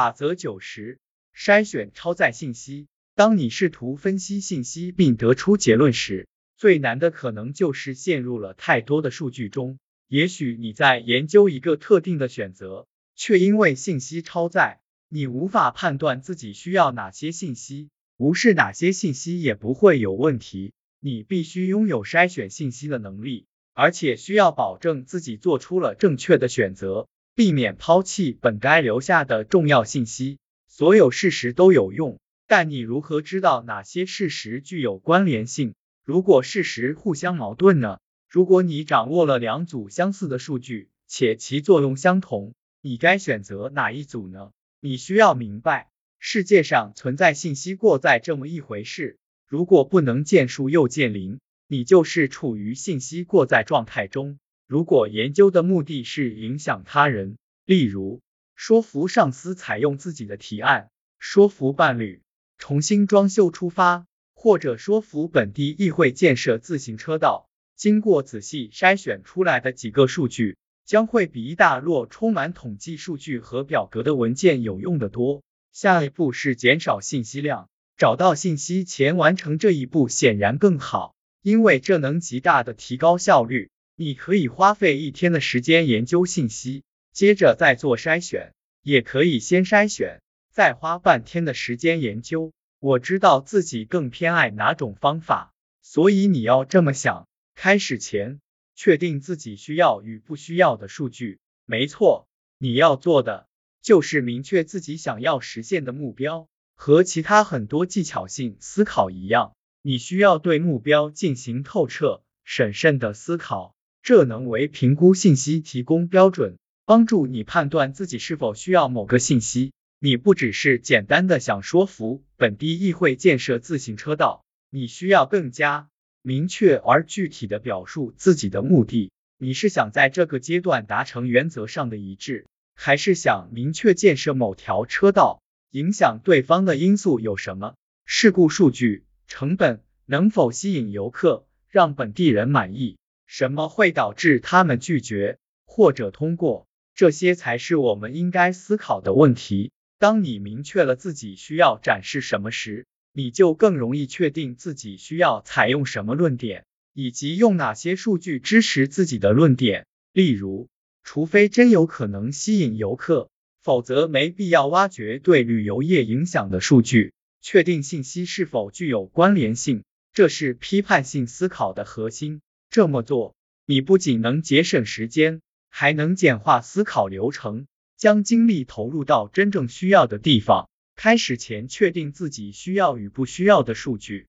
法则九十：筛选超载信息。当你试图分析信息并得出结论时，最难的可能就是陷入了太多的数据中。也许你在研究一个特定的选择，却因为信息超载，你无法判断自己需要哪些信息。无视哪些信息也不会有问题。你必须拥有筛选信息的能力，而且需要保证自己做出了正确的选择，避免抛弃本该留下的重要信息。所有事实都有用，但你如何知道哪些事实具有关联性？如果事实互相矛盾呢？如果你掌握了两组相似的数据，且其作用相同，你该选择哪一组呢？你需要明白，世界上存在信息过载这么一回事。如果不能见树又见林，你就是处于信息过载状态中。如果研究的目的是影响他人，例如说服上司采用自己的提案，说服伴侣重新装修出发，或者说服本地议会建设自行车道。经过仔细筛选出来的几个数据，将会比一大摞充满统计数据和表格的文件有用的多。下一步是减少信息量，找到信息前完成这一步显然更好，因为这能极大的提高效率。你可以花费一天的时间研究信息，接着再做筛选，也可以先筛选，再花半天的时间研究。我知道自己更偏爱哪种方法，所以你要这么想。开始前，确定自己需要与不需要的数据。没错，你要做的就是明确自己想要实现的目标。和其他很多技巧性思考一样，你需要对目标进行透彻、审慎的思考。这能为评估信息提供标准，帮助你判断自己是否需要某个信息。你不只是简单的想说服本地议会建设自行车道，你需要更加。明确而具体的表述自己的目的。你是想在这个阶段达成原则上的一致，还是想明确建设某条车道？影响对方的因素有什么？事故数据、成本能否吸引游客，让本地人满意？什么会导致他们拒绝或者通过？这些才是我们应该思考的问题。当你明确了自己需要展示什么时，你就更容易确定自己需要采用什么论点，以及用哪些数据支持自己的论点。例如，除非真有可能吸引游客，否则没必要挖掘对旅游业影响的数据。确定信息是否具有关联性，这是批判性思考的核心。这么做，你不仅能节省时间，还能简化思考流程，将精力投入到真正需要的地方。开始前确定自己需要与不需要的数据，